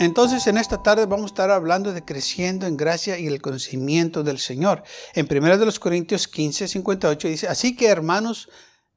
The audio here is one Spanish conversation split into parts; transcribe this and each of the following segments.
Entonces en esta tarde vamos a estar hablando de creciendo en gracia y el conocimiento del Señor. En 1 de los Corintios 15, 58 dice, así que hermanos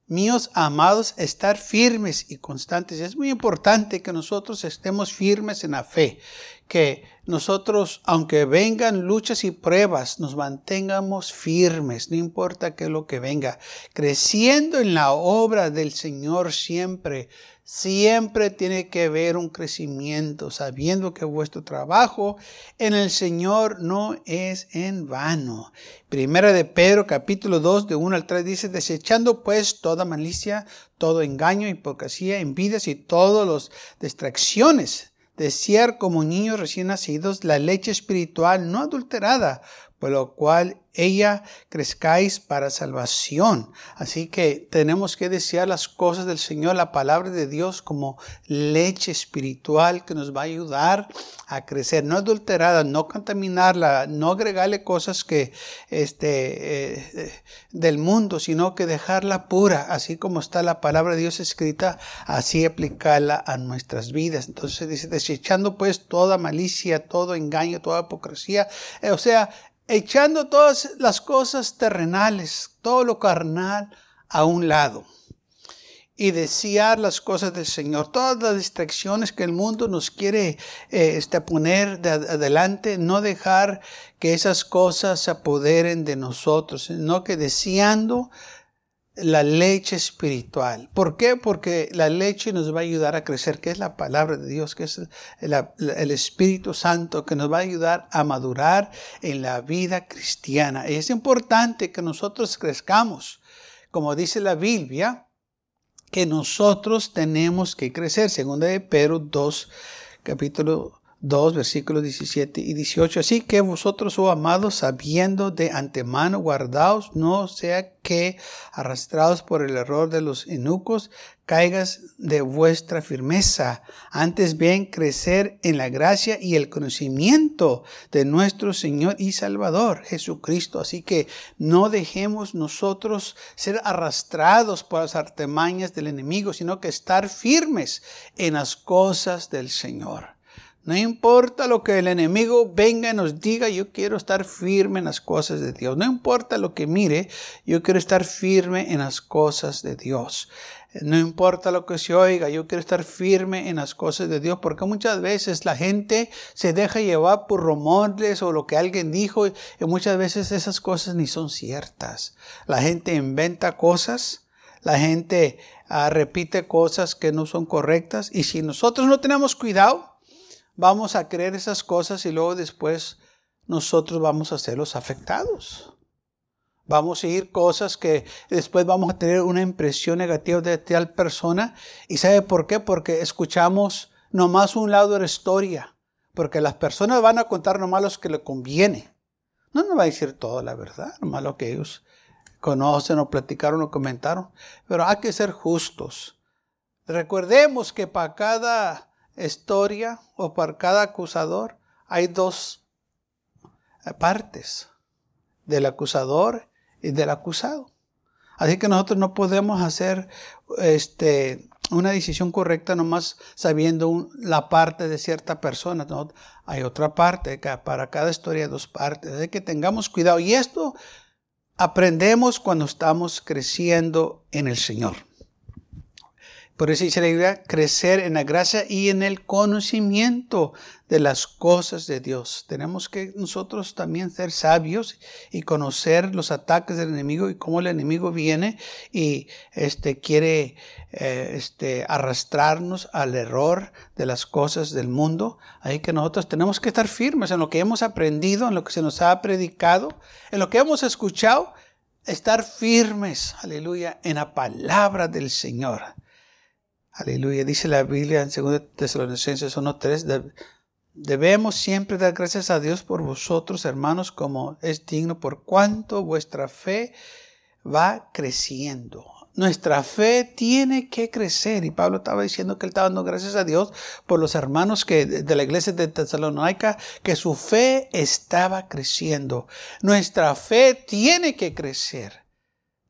míos amados, estar firmes y constantes. Es muy importante que nosotros estemos firmes en la fe, que nosotros, aunque vengan luchas y pruebas, nos mantengamos firmes, no importa qué es lo que venga, creciendo en la obra del Señor siempre, Siempre tiene que haber un crecimiento, sabiendo que vuestro trabajo en el Señor no es en vano. Primera de Pedro, capítulo 2, de 1 al 3, dice, desechando pues toda malicia, todo engaño, hipocresía, envidias y todas las distracciones. Desear como niños recién nacidos la leche espiritual no adulterada, por lo cual ella crezcáis para salvación. Así que tenemos que desear las cosas del Señor, la palabra de Dios como leche espiritual que nos va a ayudar a crecer, no adulterada, no contaminarla, no agregarle cosas que este eh, del mundo, sino que dejarla pura, así como está la palabra de Dios escrita, así aplicarla a nuestras vidas. Entonces dice desechando pues toda malicia, todo engaño, toda hipocresía, eh, o sea, echando todas las cosas terrenales, todo lo carnal a un lado y desear las cosas del Señor. Todas las distracciones que el mundo nos quiere eh, este, poner de adelante, no dejar que esas cosas se apoderen de nosotros, sino que deseando la leche espiritual. ¿Por qué? Porque la leche nos va a ayudar a crecer, que es la palabra de Dios, que es el, Espíritu Santo, que nos va a ayudar a madurar en la vida cristiana. Es importante que nosotros crezcamos, como dice la Biblia, que nosotros tenemos que crecer. Segunda de Pedro 2, capítulo 2, versículos 17 y 18. Así que vosotros, oh amados, sabiendo de antemano, guardaos, no sea que, arrastrados por el error de los enucos, caigas de vuestra firmeza. Antes bien, crecer en la gracia y el conocimiento de nuestro Señor y Salvador, Jesucristo. Así que no dejemos nosotros ser arrastrados por las artemañas del enemigo, sino que estar firmes en las cosas del Señor. No importa lo que el enemigo venga y nos diga, yo quiero estar firme en las cosas de Dios. No importa lo que mire, yo quiero estar firme en las cosas de Dios. No importa lo que se oiga, yo quiero estar firme en las cosas de Dios, porque muchas veces la gente se deja llevar por rumores o lo que alguien dijo, y muchas veces esas cosas ni son ciertas. La gente inventa cosas, la gente ah, repite cosas que no son correctas, y si nosotros no tenemos cuidado, vamos a creer esas cosas y luego después nosotros vamos a ser los afectados. Vamos a ir cosas que después vamos a tener una impresión negativa de tal persona. ¿Y sabe por qué? Porque escuchamos nomás un lado de la historia. Porque las personas van a contar nomás lo que le conviene. No nos va a decir toda la verdad, nomás lo que ellos conocen o platicaron o comentaron. Pero hay que ser justos. Recordemos que para cada historia o para cada acusador hay dos partes, del acusador y del acusado. Así que nosotros no podemos hacer este, una decisión correcta nomás sabiendo la parte de cierta persona. hay otra parte, para cada historia hay dos partes. De que tengamos cuidado. Y esto aprendemos cuando estamos creciendo en el Señor. Por eso dice la Biblia, crecer en la gracia y en el conocimiento de las cosas de Dios. Tenemos que nosotros también ser sabios y conocer los ataques del enemigo y cómo el enemigo viene y este, quiere eh, este, arrastrarnos al error de las cosas del mundo. Ahí que nosotros tenemos que estar firmes en lo que hemos aprendido, en lo que se nos ha predicado, en lo que hemos escuchado, estar firmes, aleluya, en la palabra del Señor. Aleluya. Dice la Biblia en 2 Tesalonicenses 1.3, Debemos siempre dar gracias a Dios por vosotros, hermanos, como es digno, por cuanto vuestra fe va creciendo. Nuestra fe tiene que crecer. Y Pablo estaba diciendo que él estaba dando gracias a Dios por los hermanos que, de la iglesia de Tesalónica, que su fe estaba creciendo. Nuestra fe tiene que crecer.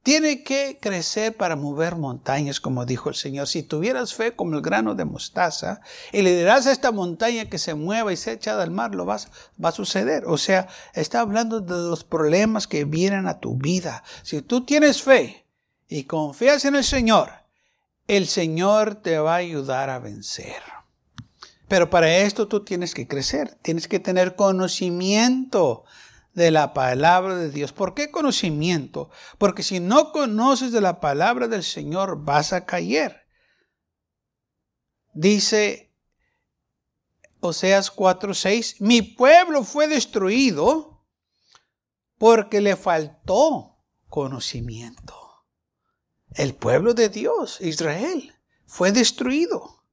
Tiene que crecer para mover montañas, como dijo el Señor. Si tuvieras fe como el grano de mostaza y le dirás a esta montaña que se mueva y se echa al mar, lo vas, va a suceder. O sea, está hablando de los problemas que vienen a tu vida. Si tú tienes fe y confías en el Señor, el Señor te va a ayudar a vencer. Pero para esto tú tienes que crecer, tienes que tener conocimiento de la palabra de Dios. ¿Por qué conocimiento? Porque si no conoces de la palabra del Señor, vas a caer. Dice Oseas 4:6, mi pueblo fue destruido porque le faltó conocimiento. El pueblo de Dios, Israel, fue destruido.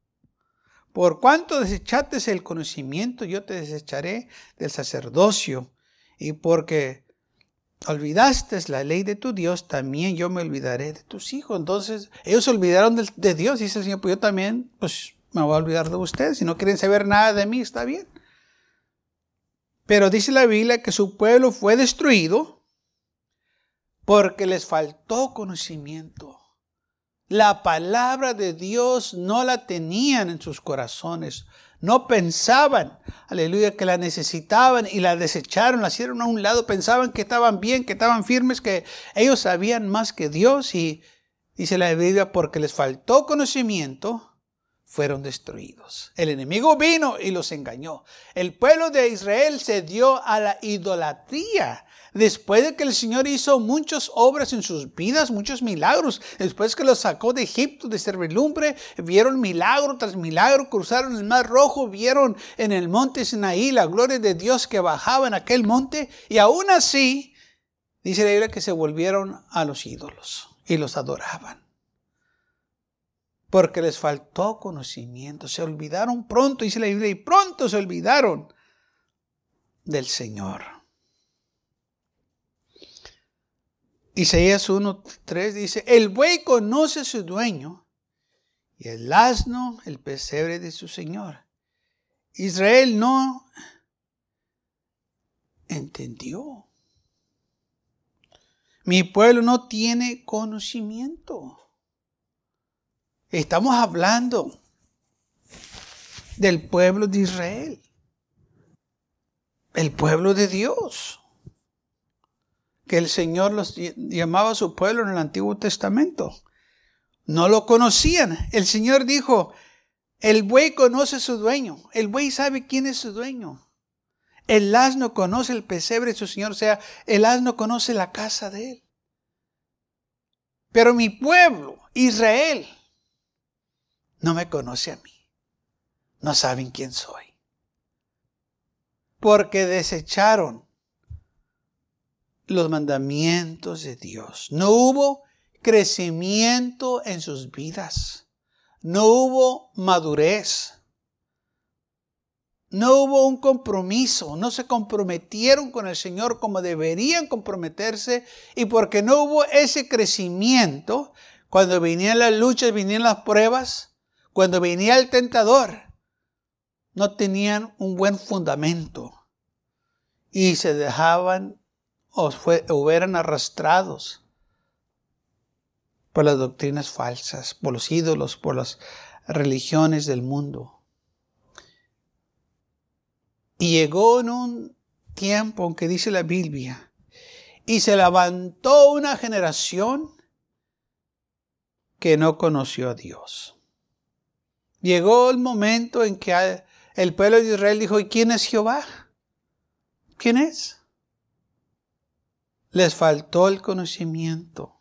Por cuanto desechaste el conocimiento, yo te desecharé del sacerdocio y porque olvidaste la ley de tu Dios, también yo me olvidaré de tus hijos. Entonces, ellos se olvidaron de, Dios, dice el Señor, pues yo también, pues me voy a olvidar de ustedes. Si no quieren saber nada de mí, está bien. Pero dice la Biblia que su pueblo fue destruido porque les faltó conocimiento. La palabra de Dios no la tenían en sus corazones. No pensaban, aleluya, que la necesitaban y la desecharon, la hicieron a un lado, pensaban que estaban bien, que estaban firmes, que ellos sabían más que Dios y dice la Biblia, porque les faltó conocimiento, fueron destruidos. El enemigo vino y los engañó. El pueblo de Israel se dio a la idolatría después de que el Señor hizo muchas obras en sus vidas, muchos milagros, después que los sacó de Egipto de servilumbre, vieron milagro tras milagro, cruzaron el mar rojo, vieron en el monte Sinaí la gloria de Dios que bajaba en aquel monte, y aún así, dice la Biblia que se volvieron a los ídolos y los adoraban. Porque les faltó conocimiento, se olvidaron pronto, dice la Biblia, y pronto se olvidaron del Señor. Isaías 1.3 dice, el buey conoce a su dueño y el asno el pesebre de su señor. Israel no entendió. Mi pueblo no tiene conocimiento. Estamos hablando del pueblo de Israel, el pueblo de Dios que el Señor los llamaba su pueblo en el Antiguo Testamento. No lo conocían. El Señor dijo, el buey conoce su dueño. El buey sabe quién es su dueño. El asno conoce el pesebre de su Señor, o sea, el asno conoce la casa de él. Pero mi pueblo, Israel, no me conoce a mí. No saben quién soy. Porque desecharon los mandamientos de Dios. No hubo crecimiento en sus vidas. No hubo madurez. No hubo un compromiso, no se comprometieron con el Señor como deberían comprometerse y porque no hubo ese crecimiento, cuando venían las luchas, venían las pruebas, cuando venía el tentador, no tenían un buen fundamento y se dejaban o, fue, eran arrastrados por las doctrinas falsas, por los ídolos, por las religiones del mundo. Y llegó en un tiempo en que dice la Biblia, y se levantó una generación que no conoció a Dios. Llegó el momento en que el pueblo de Israel dijo, ¿y quién es Jehová? ¿Quién es? les faltó el conocimiento.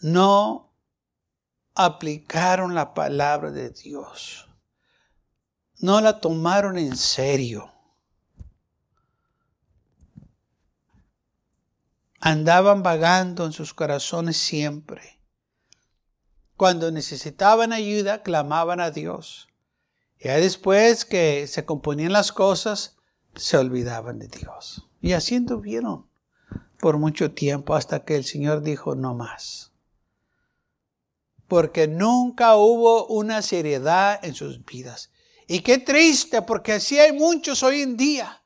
No aplicaron la palabra de Dios. No la tomaron en serio. Andaban vagando en sus corazones siempre. Cuando necesitaban ayuda, clamaban a Dios. Y después que se componían las cosas, se olvidaban de Dios. Y así anduvieron por mucho tiempo hasta que el Señor dijo no más. Porque nunca hubo una seriedad en sus vidas. Y qué triste, porque así hay muchos hoy en día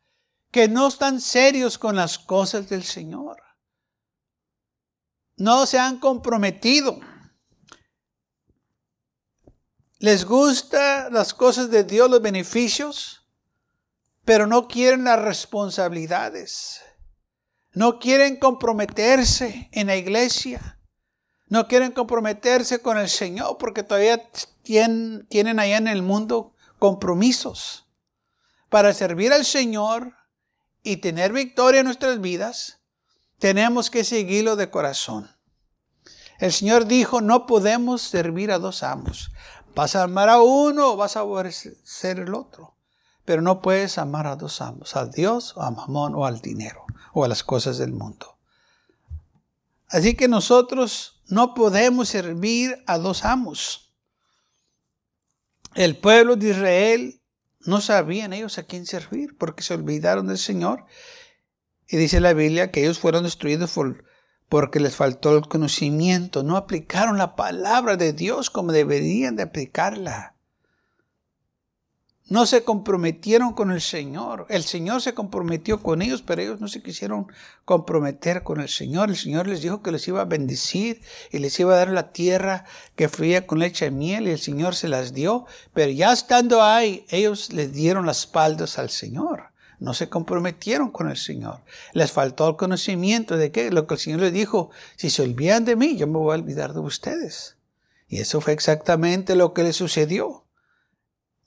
que no están serios con las cosas del Señor. No se han comprometido. Les gustan las cosas de Dios, los beneficios, pero no quieren las responsabilidades. No quieren comprometerse en la iglesia. No quieren comprometerse con el Señor porque todavía tienen, tienen allá en el mundo compromisos. Para servir al Señor y tener victoria en nuestras vidas, tenemos que seguirlo de corazón. El Señor dijo, no podemos servir a dos amos. Vas a amar a uno o vas a aborrecer el otro. Pero no puedes amar a dos amos, a Dios o a Mamón o al dinero o a las cosas del mundo. Así que nosotros no podemos servir a dos amos. El pueblo de Israel no sabían ellos a quién servir porque se olvidaron del Señor. Y dice la Biblia que ellos fueron destruidos por, porque les faltó el conocimiento. No aplicaron la palabra de Dios como deberían de aplicarla. No se comprometieron con el Señor. El Señor se comprometió con ellos, pero ellos no se quisieron comprometer con el Señor. El Señor les dijo que les iba a bendecir y les iba a dar la tierra que fluía con leche y miel y el Señor se las dio. Pero ya estando ahí, ellos les dieron las espaldas al Señor. No se comprometieron con el Señor. Les faltó el conocimiento de que lo que el Señor les dijo, si se olvidan de mí, yo me voy a olvidar de ustedes. Y eso fue exactamente lo que les sucedió.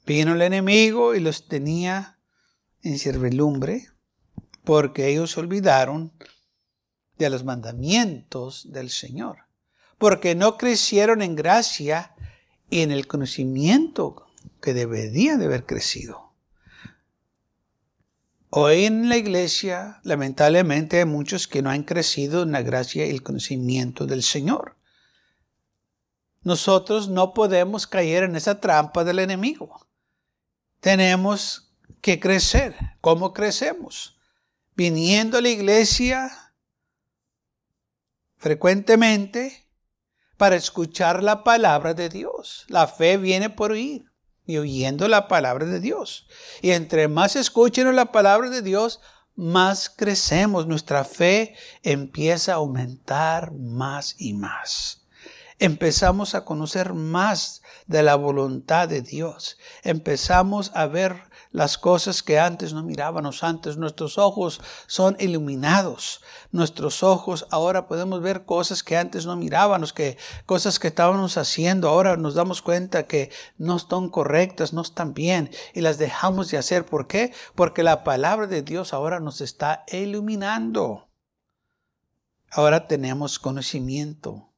Vino el enemigo y los tenía en servilumbre porque ellos olvidaron de los mandamientos del Señor, porque no crecieron en gracia y en el conocimiento que deberían de haber crecido. Hoy en la iglesia, lamentablemente, hay muchos que no han crecido en la gracia y el conocimiento del Señor. Nosotros no podemos caer en esa trampa del enemigo tenemos que crecer. ¿Cómo crecemos? Viniendo a la iglesia frecuentemente para escuchar la palabra de Dios. La fe viene por oír y oyendo la palabra de Dios. Y entre más escuchen la palabra de Dios, más crecemos. Nuestra fe empieza a aumentar más y más empezamos a conocer más de la voluntad de Dios. Empezamos a ver las cosas que antes no mirábamos. Antes nuestros ojos son iluminados. Nuestros ojos ahora podemos ver cosas que antes no mirábamos, que cosas que estábamos haciendo. Ahora nos damos cuenta que no están correctas, no están bien y las dejamos de hacer. ¿Por qué? Porque la palabra de Dios ahora nos está iluminando. Ahora tenemos conocimiento.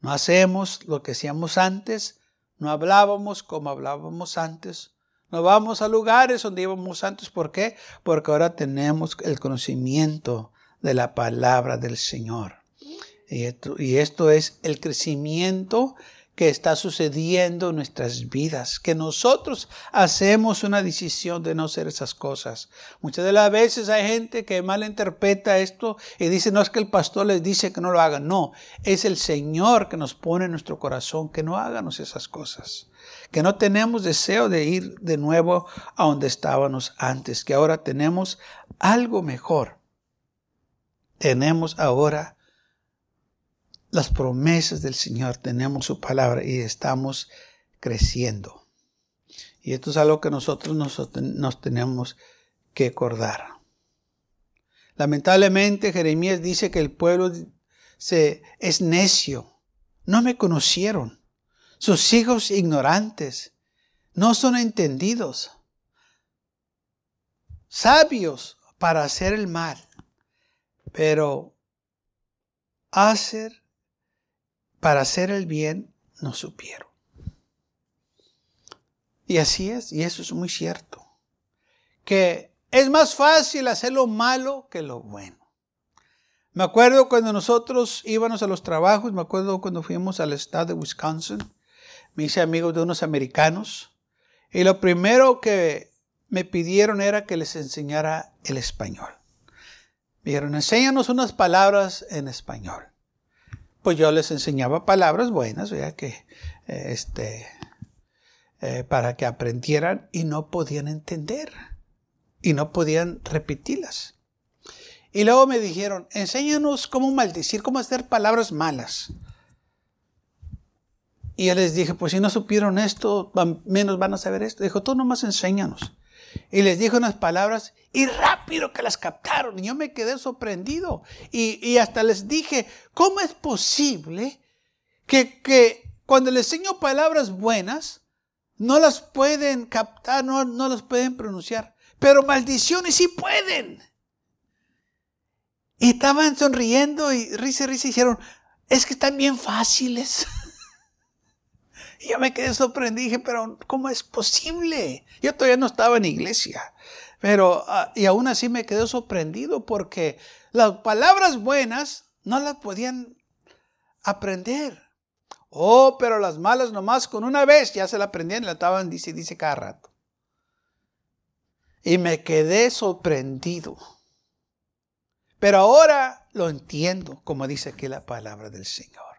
No hacemos lo que hacíamos antes, no hablábamos como hablábamos antes, no vamos a lugares donde íbamos antes. ¿Por qué? Porque ahora tenemos el conocimiento de la palabra del Señor. Y esto, y esto es el crecimiento que está sucediendo en nuestras vidas, que nosotros hacemos una decisión de no hacer esas cosas. Muchas de las veces hay gente que malinterpreta esto y dice, no es que el pastor les dice que no lo hagan, no, es el Señor que nos pone en nuestro corazón que no hagamos esas cosas, que no tenemos deseo de ir de nuevo a donde estábamos antes, que ahora tenemos algo mejor. Tenemos ahora las promesas del Señor, tenemos su palabra y estamos creciendo. Y esto es algo que nosotros nos, tenemos que acordar. Lamentablemente Jeremías dice que el pueblo se, es necio. No me conocieron. Sus hijos ignorantes. No son entendidos. Sabios para hacer el mal. Pero hacer para hacer el bien no supieron. Y así es, y eso es muy cierto. Que es más fácil hacer lo malo que lo bueno. Me acuerdo cuando nosotros íbamos a los trabajos, me acuerdo cuando fuimos al estado de Wisconsin, me hice amigo de unos americanos. Y lo primero que me pidieron era que les enseñara el español. Me dijeron, enséñanos unas palabras en español. Pues yo les enseñaba palabras buenas, ya que este, eh, para que aprendieran y no podían entender y no podían repetirlas. Y luego me dijeron, enséñanos cómo maldecir, cómo hacer palabras malas. Y yo les dije, pues si no supieron esto, menos van a saber esto. Dijo, tú nomás enséñanos. Y les dijo unas palabras y rápido que las captaron. Y yo me quedé sorprendido. Y, y hasta les dije, ¿cómo es posible que, que cuando les enseño palabras buenas, no las pueden captar, no, no las pueden pronunciar. Pero maldiciones sí pueden. Y estaban sonriendo y risa risa y dijeron, es que están bien fáciles. y yo me quedé sorprendido, dije, pero ¿cómo es posible? Yo todavía no estaba en iglesia. Pero, ah, y aún así me quedé sorprendido porque las palabras buenas no las podían aprender. Oh, pero las malas nomás con una vez ya se la aprendían y la estaban, dice, dice cada rato. Y me quedé sorprendido. Pero ahora lo entiendo, como dice aquí la palabra del Señor.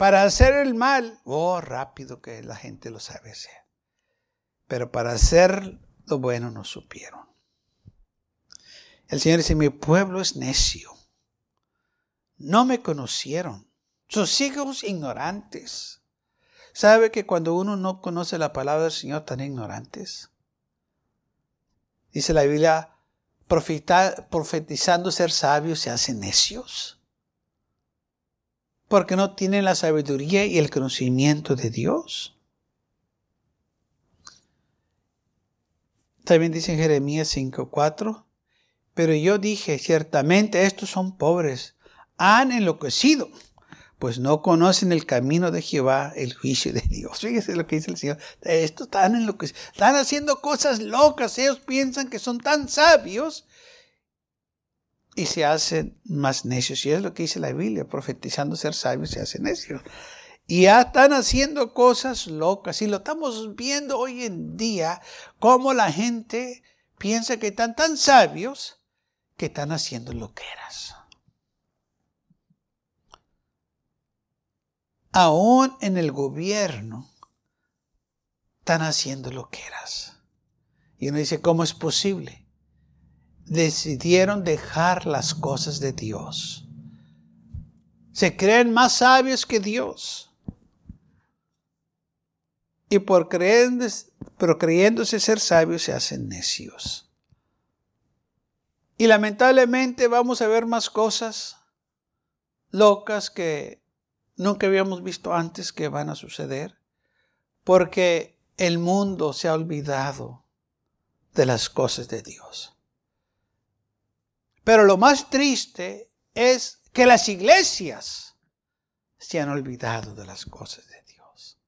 Para hacer el mal, oh, rápido que la gente lo sabe hacer. Pero para hacer lo bueno no supieron. El Señor dice, mi pueblo es necio. No me conocieron sus hijos ignorantes. ¿Sabe que cuando uno no conoce la palabra del Señor, tan ignorantes? Dice la Biblia, profetizando ser sabios se hacen necios. Porque no tienen la sabiduría y el conocimiento de Dios. También dice en Jeremías 5:4, pero yo dije, ciertamente estos son pobres, han enloquecido pues no conocen el camino de Jehová, el juicio de Dios. Fíjese lo que dice el Señor. Estos están en lo que están haciendo cosas locas. Ellos piensan que son tan sabios y se hacen más necios. Y es lo que dice la Biblia, profetizando ser sabios se hacen necios. Y ya están haciendo cosas locas. Y lo estamos viendo hoy en día, cómo la gente piensa que están tan sabios que están haciendo loqueras. aún en el gobierno, están haciendo lo que eras. Y uno dice, ¿cómo es posible? Decidieron dejar las cosas de Dios. Se creen más sabios que Dios. Y por pero creyéndose ser sabios se hacen necios. Y lamentablemente vamos a ver más cosas locas que nunca habíamos visto antes que van a suceder, porque el mundo se ha olvidado de las cosas de Dios. Pero lo más triste es que las iglesias se han olvidado de las cosas de Dios.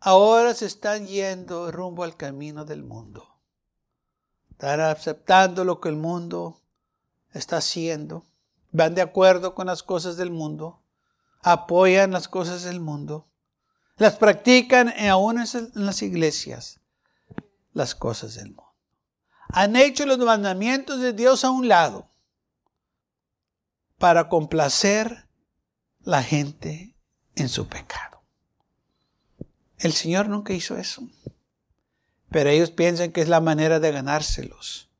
Ahora se están yendo rumbo al camino del mundo. Están aceptando lo que el mundo está haciendo. Van de acuerdo con las cosas del mundo apoyan las cosas del mundo, las practican aún en las iglesias, las cosas del mundo. Han hecho los mandamientos de Dios a un lado para complacer la gente en su pecado. El Señor nunca hizo eso. Pero ellos piensan que es la manera de ganárselos.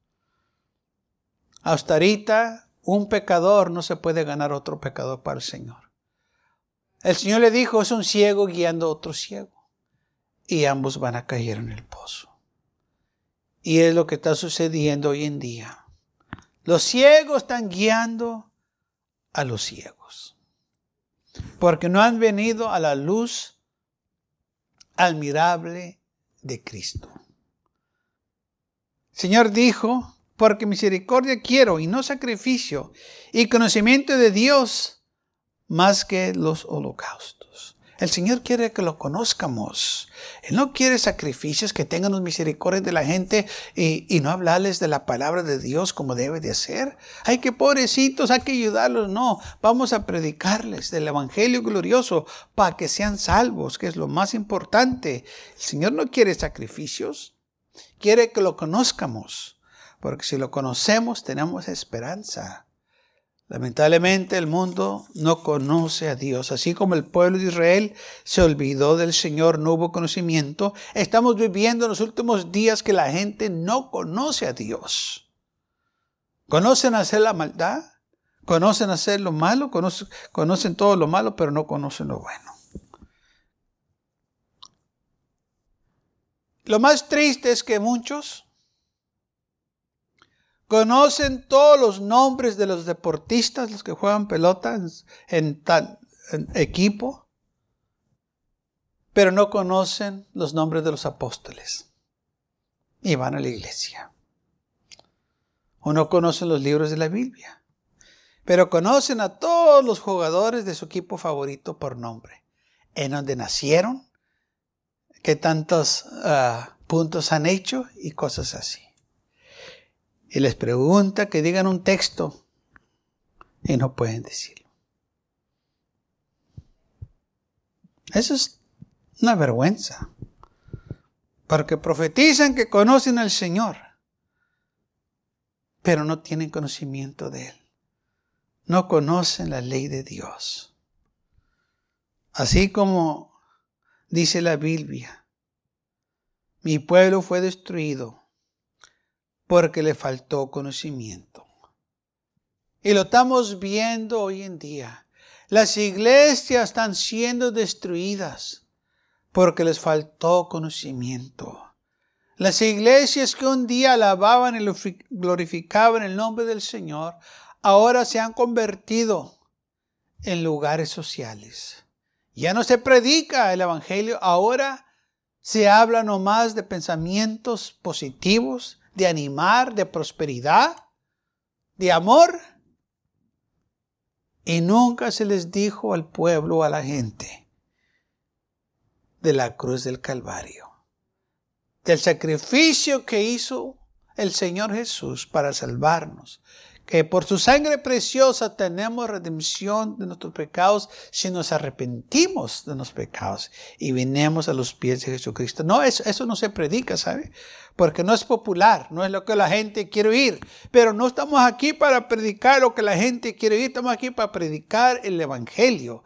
Hasta ahorita, un pecador no se puede ganar otro pecador para el Señor. El Señor le dijo, es un ciego guiando a otro ciego. Y ambos van a caer en el pozo. Y es lo que está sucediendo hoy en día. Los ciegos están guiando a los ciegos. Porque no han venido a la luz admirable de Cristo. Señor dijo, porque misericordia quiero y no sacrificio, y conocimiento de Dios más que los holocaustos. El Señor quiere que lo conozcamos. Él no quiere sacrificios que tengan los misericordia de la gente y, y, no hablarles de la palabra de Dios como debe de ser. Hay que pobrecitos, hay que ayudarlos. No, vamos a predicarles del Evangelio glorioso para que sean salvos, que es lo más importante. El Señor no quiere sacrificios, quiere que lo conozcamos, porque si lo conocemos tenemos esperanza. Lamentablemente el mundo no conoce a Dios. Así como el pueblo de Israel se olvidó del Señor, no hubo conocimiento, estamos viviendo en los últimos días que la gente no conoce a Dios. Conocen hacer la maldad, conocen hacer lo malo, conocen, conocen todo lo malo, pero no conocen lo bueno. Lo más triste es que muchos Conocen todos los nombres de los deportistas, los que juegan pelota en, tal equipo, pero no conocen los nombres de los apóstoles. Y van a la iglesia. O no conocen los libros de la Biblia. Pero conocen a todos los jugadores de su equipo favorito por nombre. En donde nacieron, qué tantos ah, puntos han hecho y cosas así y les pregunta que digan un texto y no pueden decirlo. Eso es una vergüenza. Porque profetizan que conocen al Señor, pero no tienen conocimiento de Él. No conocen la ley de Dios. Así como dice la Biblia, mi pueblo fue destruido porque le faltó conocimiento. Y lo estamos viendo hoy en día. Las iglesias están siendo destruidas porque les faltó conocimiento. Las iglesias que un día alababan y glorificaban el nombre del Señor, ahora se han convertido en lugares sociales. Ya no se predica el Evangelio, ahora se habla nomás de pensamientos positivos, de animar, de prosperidad, de amor. Y nunca se les dijo al pueblo, a la gente, de la cruz del Calvario, del sacrificio que hizo el Señor Jesús para salvarnos, que por su sangre preciosa tenemos redención de nuestros pecados si nos arrepentimos de nuestros pecados y vinemos a los pies de Jesucristo. No, eso, eso no se predica, ¿sabe? Porque no es popular, no es lo que la gente quiere oír. Pero no estamos aquí para predicar lo que la gente quiere oír, estamos aquí para predicar el Evangelio,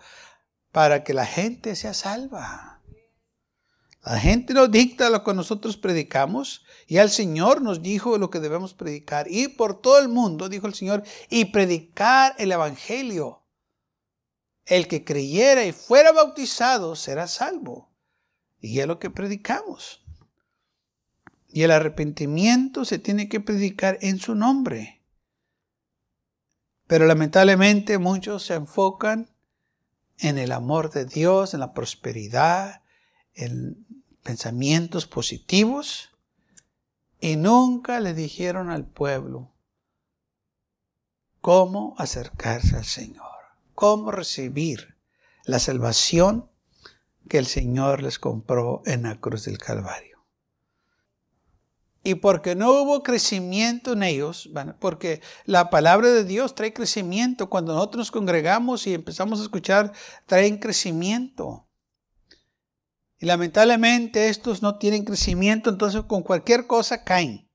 para que la gente sea salva. La gente nos dicta lo que nosotros predicamos y el Señor nos dijo lo que debemos predicar. Y por todo el mundo, dijo el Señor, y predicar el Evangelio. El que creyera y fuera bautizado será salvo. Y es lo que predicamos. Y el arrepentimiento se tiene que predicar en su nombre. Pero lamentablemente muchos se enfocan en el amor de Dios, en la prosperidad, en pensamientos positivos y nunca le dijeron al pueblo cómo acercarse al Señor, cómo recibir la salvación que el Señor les compró en la cruz del Calvario. Y porque no hubo crecimiento en ellos, porque la palabra de Dios trae crecimiento, cuando nosotros nos congregamos y empezamos a escuchar, traen crecimiento. Y lamentablemente estos no tienen crecimiento, entonces con cualquier cosa caen.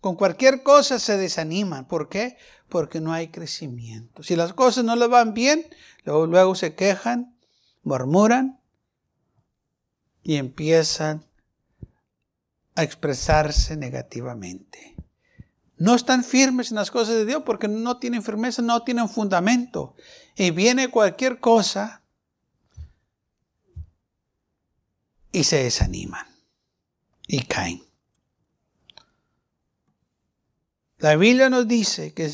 Con cualquier cosa se desaniman. ¿Por qué? Porque no hay crecimiento. Si las cosas no les van bien, luego, luego se quejan, murmuran y empiezan a expresarse negativamente. No están firmes en las cosas de Dios porque no tienen firmeza, no tienen fundamento. Y viene cualquier cosa y se desaniman y caen. La Biblia nos dice que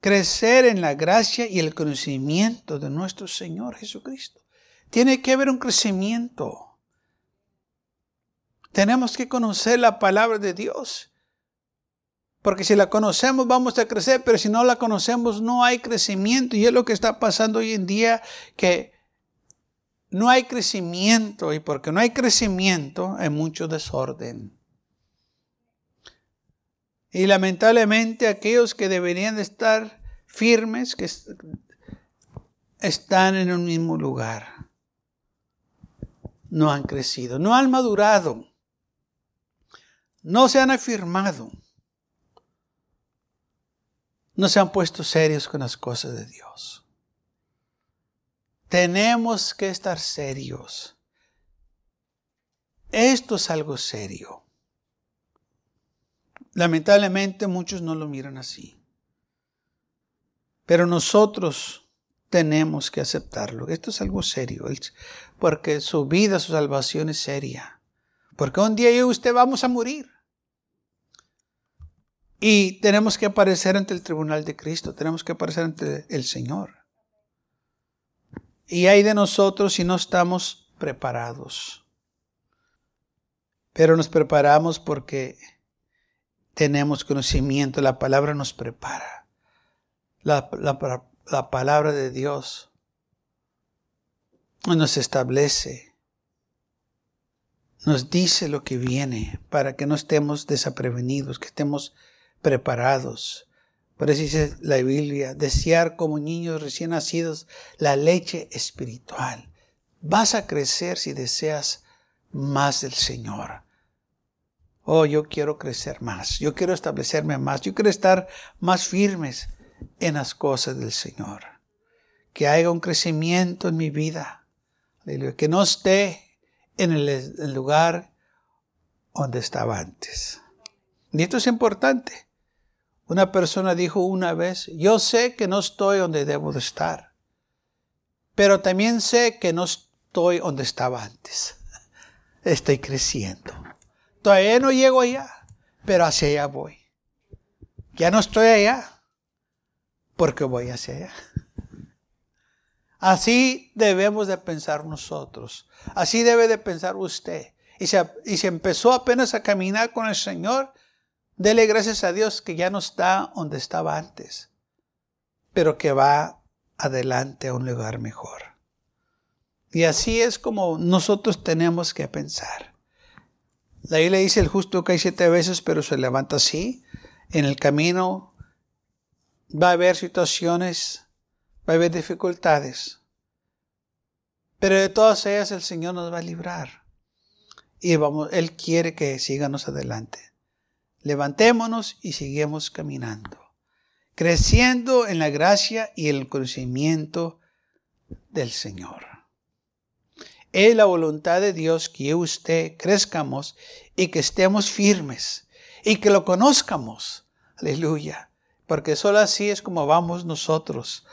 crecer en la gracia y el conocimiento de nuestro Señor Jesucristo. Tiene que haber un crecimiento. Tenemos que conocer la palabra de Dios. Porque si la conocemos vamos a crecer, pero si no la conocemos no hay crecimiento. Y es lo que está pasando hoy en día, que no hay crecimiento y porque no hay crecimiento hay mucho desorden. Y lamentablemente aquellos que deberían de estar firmes, que están en un mismo lugar, no han crecido, no han madurado, no se han afirmado, no se han puesto serios con las cosas de Dios. Tenemos que estar serios. Esto es algo serio. Lamentablemente muchos no lo miran así. Pero nosotros tenemos que aceptarlo. Esto es algo serio, porque su vida, su salvación es seria. Porque un día yo y usted vamos a morir. Y tenemos que aparecer ante el tribunal de Cristo, tenemos que aparecer ante el Señor. Y hay de nosotros si no estamos preparados. Pero nos preparamos porque tenemos conocimiento, la palabra nos prepara. La, la palabra de Dios nos establece, nos dice lo que viene para que no estemos desaprevenidos, que estemos preparados. Por eso dice la Biblia, desear como niños recién nacidos la leche espiritual. Vas a crecer si deseas más del Señor. Oh, yo quiero crecer más, yo quiero establecerme más, yo quiero estar más firmes en las cosas del Señor. Que haya un crecimiento en mi vida. Que no esté en el lugar donde estaba antes. Y esto es importante. Una persona dijo una vez, yo sé que no estoy donde debo de estar, pero también sé que no estoy donde estaba antes. Estoy creciendo. Todavía no llego allá, pero hacia allá voy. Ya no estoy allá, porque voy hacia allá. Así debemos de pensar nosotros. Así debe de pensar usted. Y se, y se empezó apenas a caminar con el Señor. Dele gracias a Dios que ya no está donde estaba antes, pero que va adelante a un lugar mejor. Y así es como nosotros tenemos que pensar. La Biblia dice el justo cae siete veces, pero se levanta así. En el camino va a haber situaciones, va a haber dificultades. Pero de todas ellas el Señor nos va a librar. Y vamos, Él quiere que sigamos adelante. Levantémonos y sigamos caminando. Creciendo en la gracia y el conocimiento del Señor. Es la voluntad de Dios que usted crezcamos y que estemos firmes y que lo conozcamos. Aleluya. Porque solo así es como vamos nosotros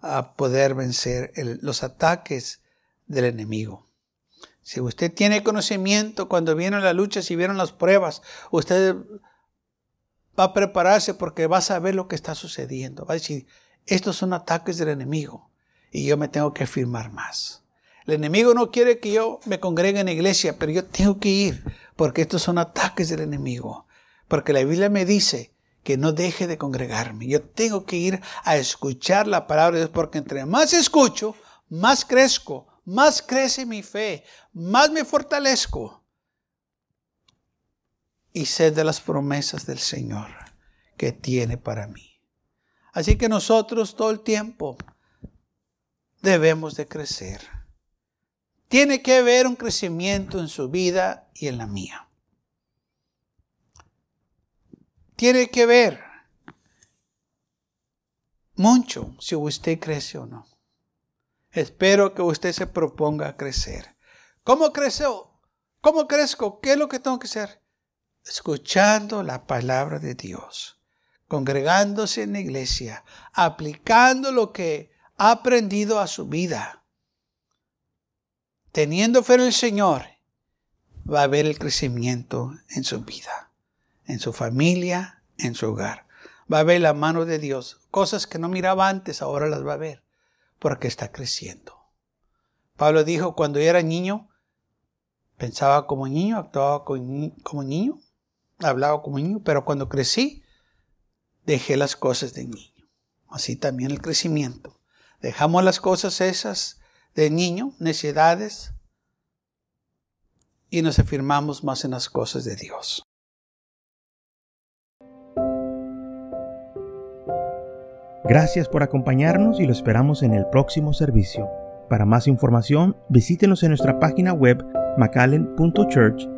a poder vencer los ataques del enemigo. Si usted tiene conocimiento cuando vienen las luchas y vieron las pruebas, usted va a prepararse porque va a saber lo que está sucediendo. Va a decir, estos son ataques del enemigo y yo me tengo que firmar más. El enemigo no quiere que yo me congregue en la iglesia, pero yo tengo que ir porque estos son ataques del enemigo. Porque la Biblia me dice que no deje de congregarme. Yo tengo que ir a escuchar la palabra de Dios porque entre más escucho, más crezco, más crece mi fe, más me fortalezco. Y sé de las promesas del Señor que tiene para mí. Así que nosotros todo el tiempo debemos de crecer tiene que haber un crecimiento en su vida y en la mía. Tiene que ver mucho si usted crece o no. Espero que usted se proponga crecer. ¿Cómo creció? ¿Cómo crezco? ¿Qué es lo que tengo que hacer? Escuchando la palabra de Dios, congregándose en la iglesia, aplicando lo que ha aprendido a su vida teniendo fe en el Señor, va a haber el crecimiento en su vida, en su familia, en su hogar. Va a ver la mano de Dios. Cosas que no miraba antes, ahora las va a ver, porque está creciendo. Pablo dijo, cuando era niño, pensaba como niño, actuaba como niño, hablaba como niño, pero cuando crecí, dejé las cosas de niño. Así también el crecimiento. Dejamos las cosas esas de niño, necedades, y nos afirmamos más en las cosas de Dios. Gracias por acompañarnos y lo esperamos en el próximo servicio. Para más información, visítenos en nuestra página web macallen.church.